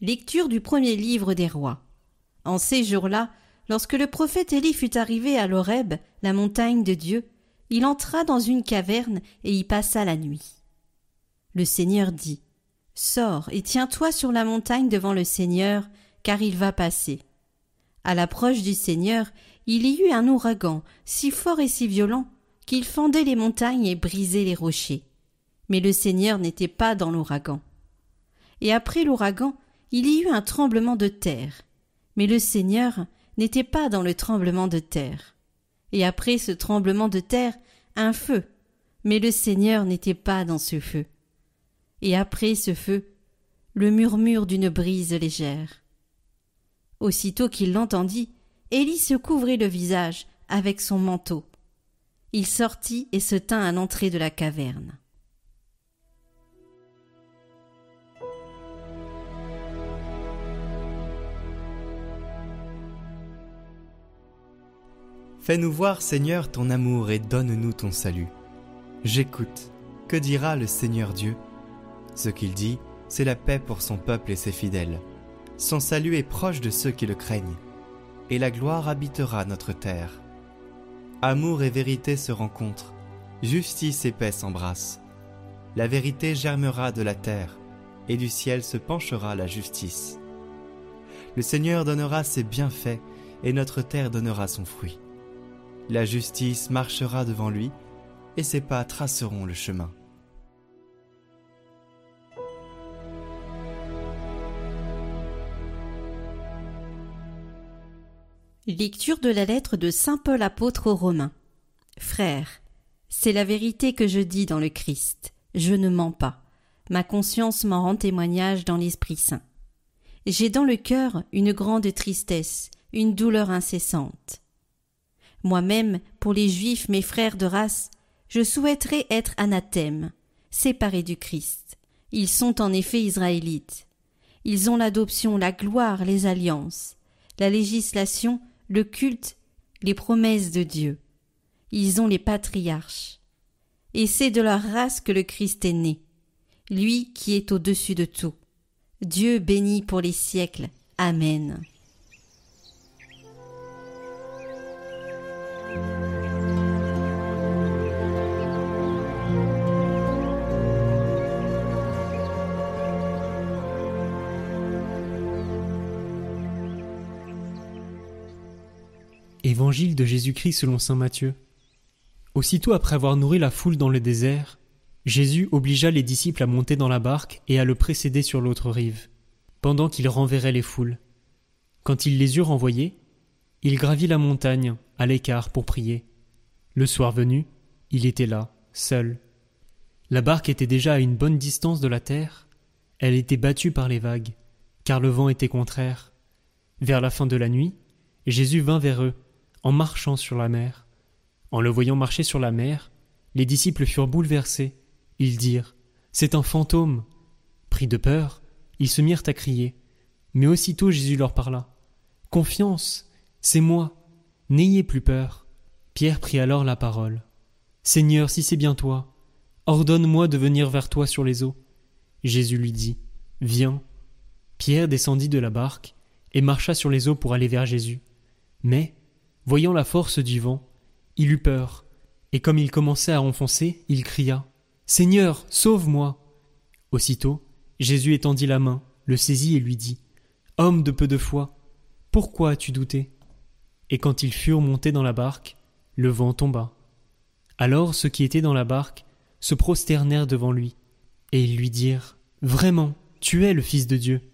Lecture du premier livre des rois. En ces jours-là, lorsque le prophète Élie fut arrivé à l'Horeb, la montagne de Dieu, il entra dans une caverne et y passa la nuit. Le Seigneur dit Sors et tiens-toi sur la montagne devant le Seigneur, car il va passer. À l'approche du Seigneur, il y eut un ouragan si fort et si violent qu'il fendait les montagnes et brisait les rochers. Mais le Seigneur n'était pas dans l'ouragan. Et après l'ouragan, il y eut un tremblement de terre. Mais le Seigneur n'était pas dans le tremblement de terre. Et après ce tremblement de terre, un feu. Mais le Seigneur n'était pas dans ce feu. Et après ce feu, le murmure d'une brise légère. Aussitôt qu'il l'entendit, Élie se couvrit le visage avec son manteau. Il sortit et se tint à l'entrée de la caverne. Fais-nous voir, Seigneur, ton amour et donne-nous ton salut. J'écoute. Que dira le Seigneur Dieu? Ce qu'il dit, c'est la paix pour son peuple et ses fidèles. Son salut est proche de ceux qui le craignent, et la gloire habitera notre terre. Amour et vérité se rencontrent, justice et paix s'embrassent. La vérité germera de la terre, et du ciel se penchera la justice. Le Seigneur donnera ses bienfaits, et notre terre donnera son fruit. La justice marchera devant lui, et ses pas traceront le chemin. Lecture de la lettre de Saint Paul apôtre aux Romains. Frères, c'est la vérité que je dis dans le Christ. Je ne mens pas. Ma conscience m'en rend témoignage dans l'Esprit Saint. J'ai dans le cœur une grande tristesse, une douleur incessante. Moi-même, pour les Juifs, mes frères de race, je souhaiterais être anathème, séparé du Christ. Ils sont en effet israélites. Ils ont l'adoption, la gloire, les alliances, la législation, le culte, les promesses de Dieu. Ils ont les patriarches. Et c'est de leur race que le Christ est né, lui qui est au-dessus de tout. Dieu béni pour les siècles. Amen. Évangile de Jésus-Christ selon saint Matthieu. Aussitôt après avoir nourri la foule dans le désert, Jésus obligea les disciples à monter dans la barque et à le précéder sur l'autre rive, pendant qu'il renverrait les foules. Quand il les eut renvoyés, il gravit la montagne, à l'écart, pour prier. Le soir venu, il était là, seul. La barque était déjà à une bonne distance de la terre, elle était battue par les vagues, car le vent était contraire. Vers la fin de la nuit, Jésus vint vers eux, en marchant sur la mer. En le voyant marcher sur la mer, les disciples furent bouleversés. Ils dirent C'est un fantôme. Pris de peur, ils se mirent à crier. Mais aussitôt Jésus leur parla. Confiance, c'est moi. N'ayez plus peur. Pierre prit alors la parole. Seigneur, si c'est bien toi, ordonne-moi de venir vers toi sur les eaux. Jésus lui dit Viens. Pierre descendit de la barque et marcha sur les eaux pour aller vers Jésus. Mais, Voyant la force du vent, il eut peur, et comme il commençait à enfoncer, il cria Seigneur, sauve-moi Aussitôt, Jésus étendit la main, le saisit et lui dit Homme de peu de foi, pourquoi as-tu douté? Et quand ils furent montés dans la barque, le vent tomba. Alors ceux qui étaient dans la barque se prosternèrent devant lui, et ils lui dirent Vraiment, tu es le Fils de Dieu.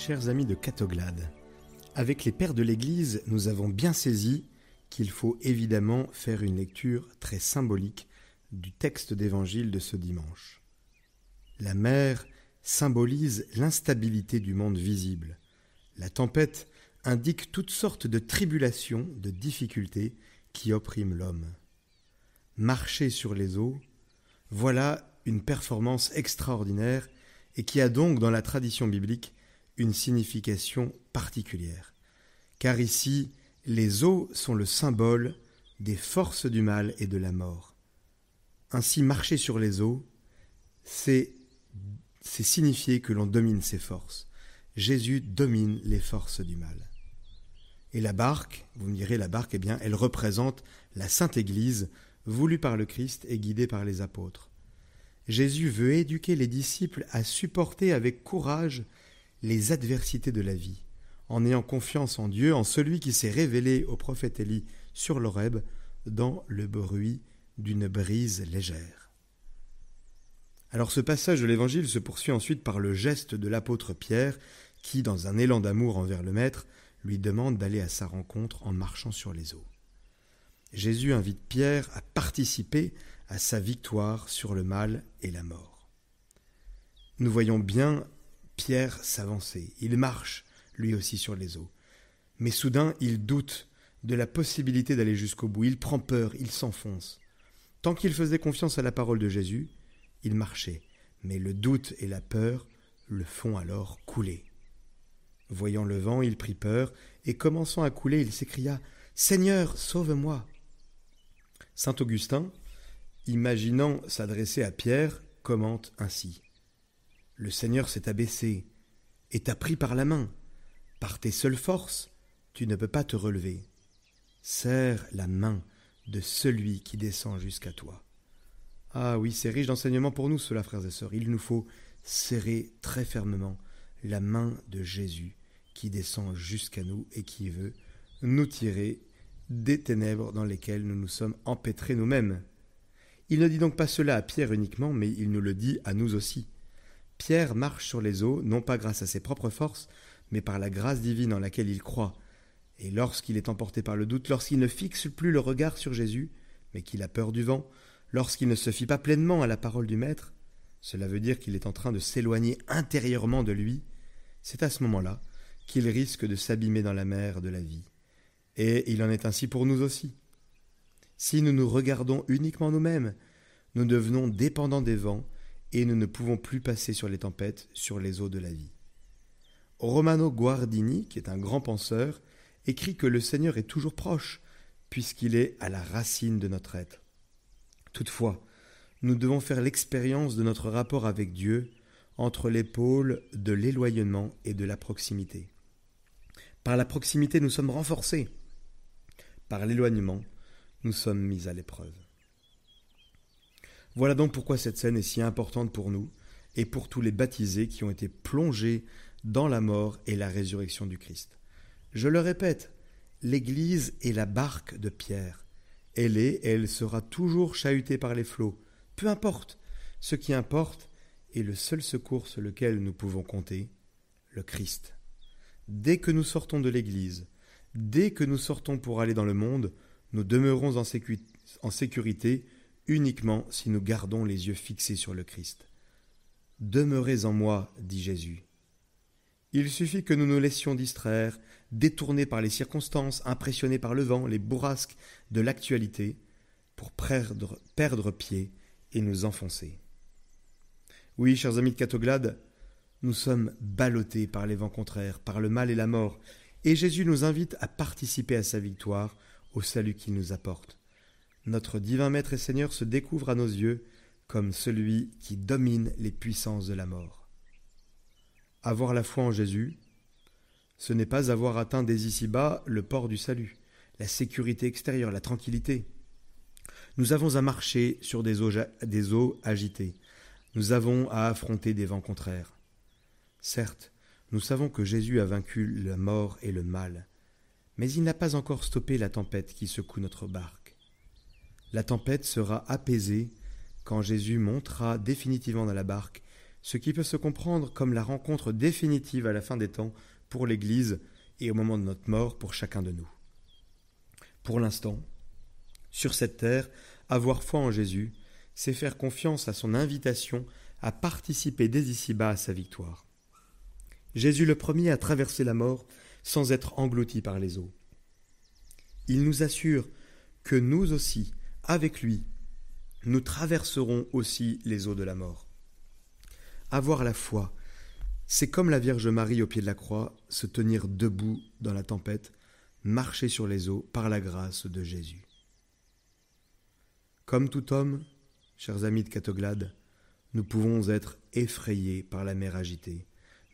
Chers amis de Catoglade, avec les pères de l'Église, nous avons bien saisi qu'il faut évidemment faire une lecture très symbolique du texte d'évangile de ce dimanche. La mer symbolise l'instabilité du monde visible. La tempête indique toutes sortes de tribulations, de difficultés qui oppriment l'homme. Marcher sur les eaux, voilà une performance extraordinaire et qui a donc dans la tradition biblique une signification particulière. Car ici, les eaux sont le symbole des forces du mal et de la mort. Ainsi, marcher sur les eaux, c'est signifier que l'on domine ses forces. Jésus domine les forces du mal. Et la barque, vous me direz, la barque, eh bien, elle représente la Sainte Église, voulue par le Christ et guidée par les apôtres. Jésus veut éduquer les disciples à supporter avec courage les adversités de la vie, en ayant confiance en Dieu, en celui qui s'est révélé au prophète Élie sur l'Oreb dans le bruit d'une brise légère. Alors ce passage de l'Évangile se poursuit ensuite par le geste de l'apôtre Pierre, qui, dans un élan d'amour envers le Maître, lui demande d'aller à sa rencontre en marchant sur les eaux. Jésus invite Pierre à participer à sa victoire sur le mal et la mort. Nous voyons bien Pierre s'avançait. Il marche, lui aussi, sur les eaux. Mais soudain, il doute de la possibilité d'aller jusqu'au bout. Il prend peur, il s'enfonce. Tant qu'il faisait confiance à la parole de Jésus, il marchait. Mais le doute et la peur le font alors couler. Voyant le vent, il prit peur, et commençant à couler, il s'écria Seigneur, sauve-moi. Saint Augustin, imaginant s'adresser à Pierre, commente ainsi le Seigneur s'est abaissé et t'a pris par la main. Par tes seules forces, tu ne peux pas te relever. Serre la main de celui qui descend jusqu'à toi. Ah oui, c'est riche d'enseignements pour nous, cela, frères et sœurs. Il nous faut serrer très fermement la main de Jésus qui descend jusqu'à nous et qui veut nous tirer des ténèbres dans lesquelles nous nous sommes empêtrés nous-mêmes. Il ne dit donc pas cela à Pierre uniquement, mais il nous le dit à nous aussi. Pierre marche sur les eaux, non pas grâce à ses propres forces, mais par la grâce divine en laquelle il croit. Et lorsqu'il est emporté par le doute, lorsqu'il ne fixe plus le regard sur Jésus, mais qu'il a peur du vent, lorsqu'il ne se fie pas pleinement à la parole du Maître, cela veut dire qu'il est en train de s'éloigner intérieurement de lui, c'est à ce moment-là qu'il risque de s'abîmer dans la mer de la vie. Et il en est ainsi pour nous aussi. Si nous nous regardons uniquement nous-mêmes, nous devenons dépendants des vents et nous ne pouvons plus passer sur les tempêtes, sur les eaux de la vie. Romano Guardini, qui est un grand penseur, écrit que le Seigneur est toujours proche, puisqu'il est à la racine de notre être. Toutefois, nous devons faire l'expérience de notre rapport avec Dieu entre les pôles de l'éloignement et de la proximité. Par la proximité, nous sommes renforcés. Par l'éloignement, nous sommes mis à l'épreuve. Voilà donc pourquoi cette scène est si importante pour nous et pour tous les baptisés qui ont été plongés dans la mort et la résurrection du Christ. Je le répète, l'Église est la barque de Pierre. Elle est et elle sera toujours chahutée par les flots. Peu importe. Ce qui importe est le seul secours sur lequel nous pouvons compter, le Christ. Dès que nous sortons de l'Église, dès que nous sortons pour aller dans le monde, nous demeurons en, sécurité uniquement si nous gardons les yeux fixés sur le Christ. Demeurez en moi, dit Jésus. Il suffit que nous nous laissions distraire, détournés par les circonstances, impressionnés par le vent, les bourrasques de l'actualité, pour perdre, pied et nous enfoncer. Oui, chers amis de Catoglade, nous sommes ballottés par les vents contraires, par le mal et la mort, et Jésus nous invite à participer à sa victoire, au salut qu'il nous apporte notre divin Maître et Seigneur se découvre à nos yeux comme celui qui domine les puissances de la mort. Avoir la foi en Jésus, ce n'est pas avoir atteint dès ici-bas le port du salut, la sécurité extérieure, la tranquillité. Nous avons à marcher sur des eaux, des eaux agitées. Nous avons à affronter des vents contraires. Certes, nous savons que Jésus a vaincu la mort et le mal, mais il n'a pas encore stoppé la tempête qui secoue notre barque. La tempête sera apaisée quand Jésus montera définitivement dans la barque, ce qui peut se comprendre comme la rencontre définitive à la fin des temps pour l'Église et au moment de notre mort pour chacun de nous. Pour l'instant, sur cette terre, avoir foi en Jésus, c'est faire confiance à son invitation à participer dès ici-bas à sa victoire. Jésus le premier a traversé la mort sans être englouti par les eaux. Il nous assure que nous aussi, avec lui, nous traverserons aussi les eaux de la mort. Avoir la foi, c'est comme la Vierge Marie au pied de la croix, se tenir debout dans la tempête, marcher sur les eaux par la grâce de Jésus. Comme tout homme, chers amis de Catoglade, nous pouvons être effrayés par la mer agitée,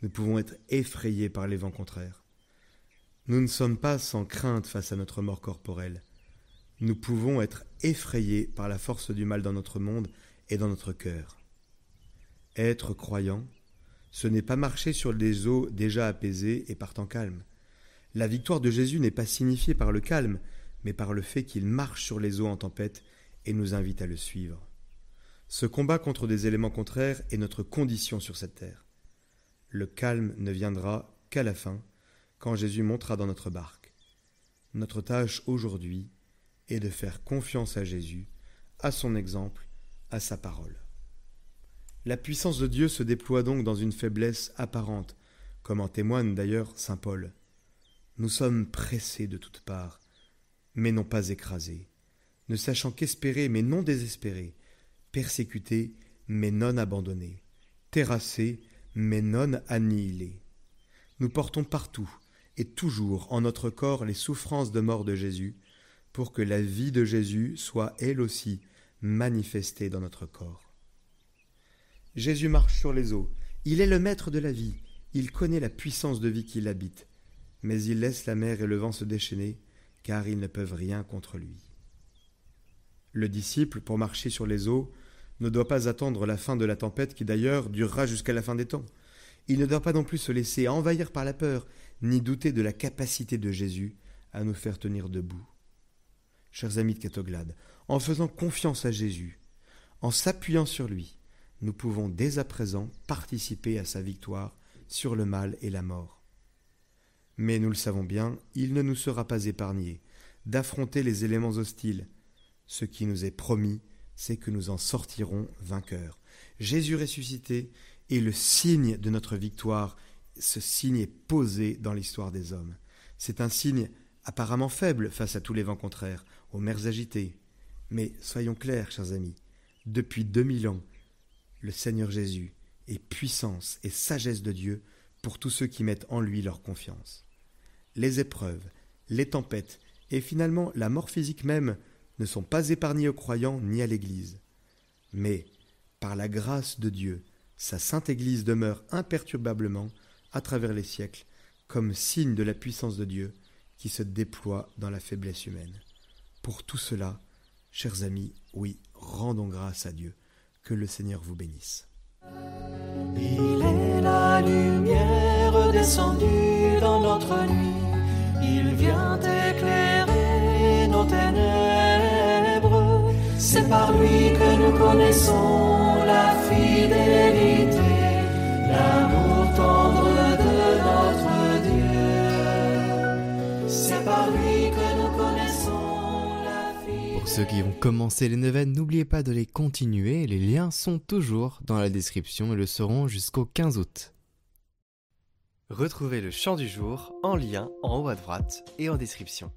nous pouvons être effrayés par les vents contraires. Nous ne sommes pas sans crainte face à notre mort corporelle. Nous pouvons être effrayés par la force du mal dans notre monde et dans notre cœur. Être croyant, ce n'est pas marcher sur des eaux déjà apaisées et partant calmes. La victoire de Jésus n'est pas signifiée par le calme, mais par le fait qu'il marche sur les eaux en tempête et nous invite à le suivre. Ce combat contre des éléments contraires est notre condition sur cette terre. Le calme ne viendra qu'à la fin, quand Jésus montera dans notre barque. Notre tâche aujourd'hui est de faire confiance à Jésus, à son exemple, à sa parole. La puissance de Dieu se déploie donc dans une faiblesse apparente, comme en témoigne d'ailleurs saint Paul. Nous sommes pressés de toutes parts, mais non pas écrasés, ne sachant qu'espérer mais non désespérés, persécutés mais non abandonnés, terrassés mais non annihilés. Nous portons partout, et toujours en notre corps les souffrances de mort de Jésus, pour que la vie de Jésus soit elle aussi manifestée dans notre corps. Jésus marche sur les eaux, il est le maître de la vie, il connaît la puissance de vie qui l'habite, mais il laisse la mer et le vent se déchaîner, car ils ne peuvent rien contre lui. Le disciple, pour marcher sur les eaux, ne doit pas attendre la fin de la tempête qui d'ailleurs durera jusqu'à la fin des temps. Il ne doit pas non plus se laisser envahir par la peur, ni douter de la capacité de Jésus à nous faire tenir debout. Chers amis de Catoglade, en faisant confiance à Jésus, en s'appuyant sur lui, nous pouvons dès à présent participer à sa victoire sur le mal et la mort. Mais nous le savons bien, il ne nous sera pas épargné d'affronter les éléments hostiles. Ce qui nous est promis, c'est que nous en sortirons vainqueurs. Jésus ressuscité est le signe de notre victoire ce signe est posé dans l'histoire des hommes. C'est un signe apparemment faible face à tous les vents contraires, aux mers agitées. Mais soyons clairs, chers amis, depuis deux mille ans, le Seigneur Jésus est puissance et sagesse de Dieu pour tous ceux qui mettent en lui leur confiance. Les épreuves, les tempêtes et finalement la mort physique même ne sont pas épargnés aux croyants ni à l'Église. Mais, par la grâce de Dieu, sa sainte Église demeure imperturbablement à travers les siècles comme signe de la puissance de Dieu qui se déploie dans la faiblesse humaine. Pour tout cela, chers amis, oui, rendons grâce à Dieu. Que le Seigneur vous bénisse. Il est la lumière descendue dans notre nuit. Il vient éclairer nos ténèbres. C'est par lui que nous connaissons la fidélité, l'amour tendre ceux qui ont commencé les neuvaines, n'oubliez pas de les continuer, les liens sont toujours dans la description et le seront jusqu'au 15 août. Retrouvez le chant du jour en lien en haut à droite et en description.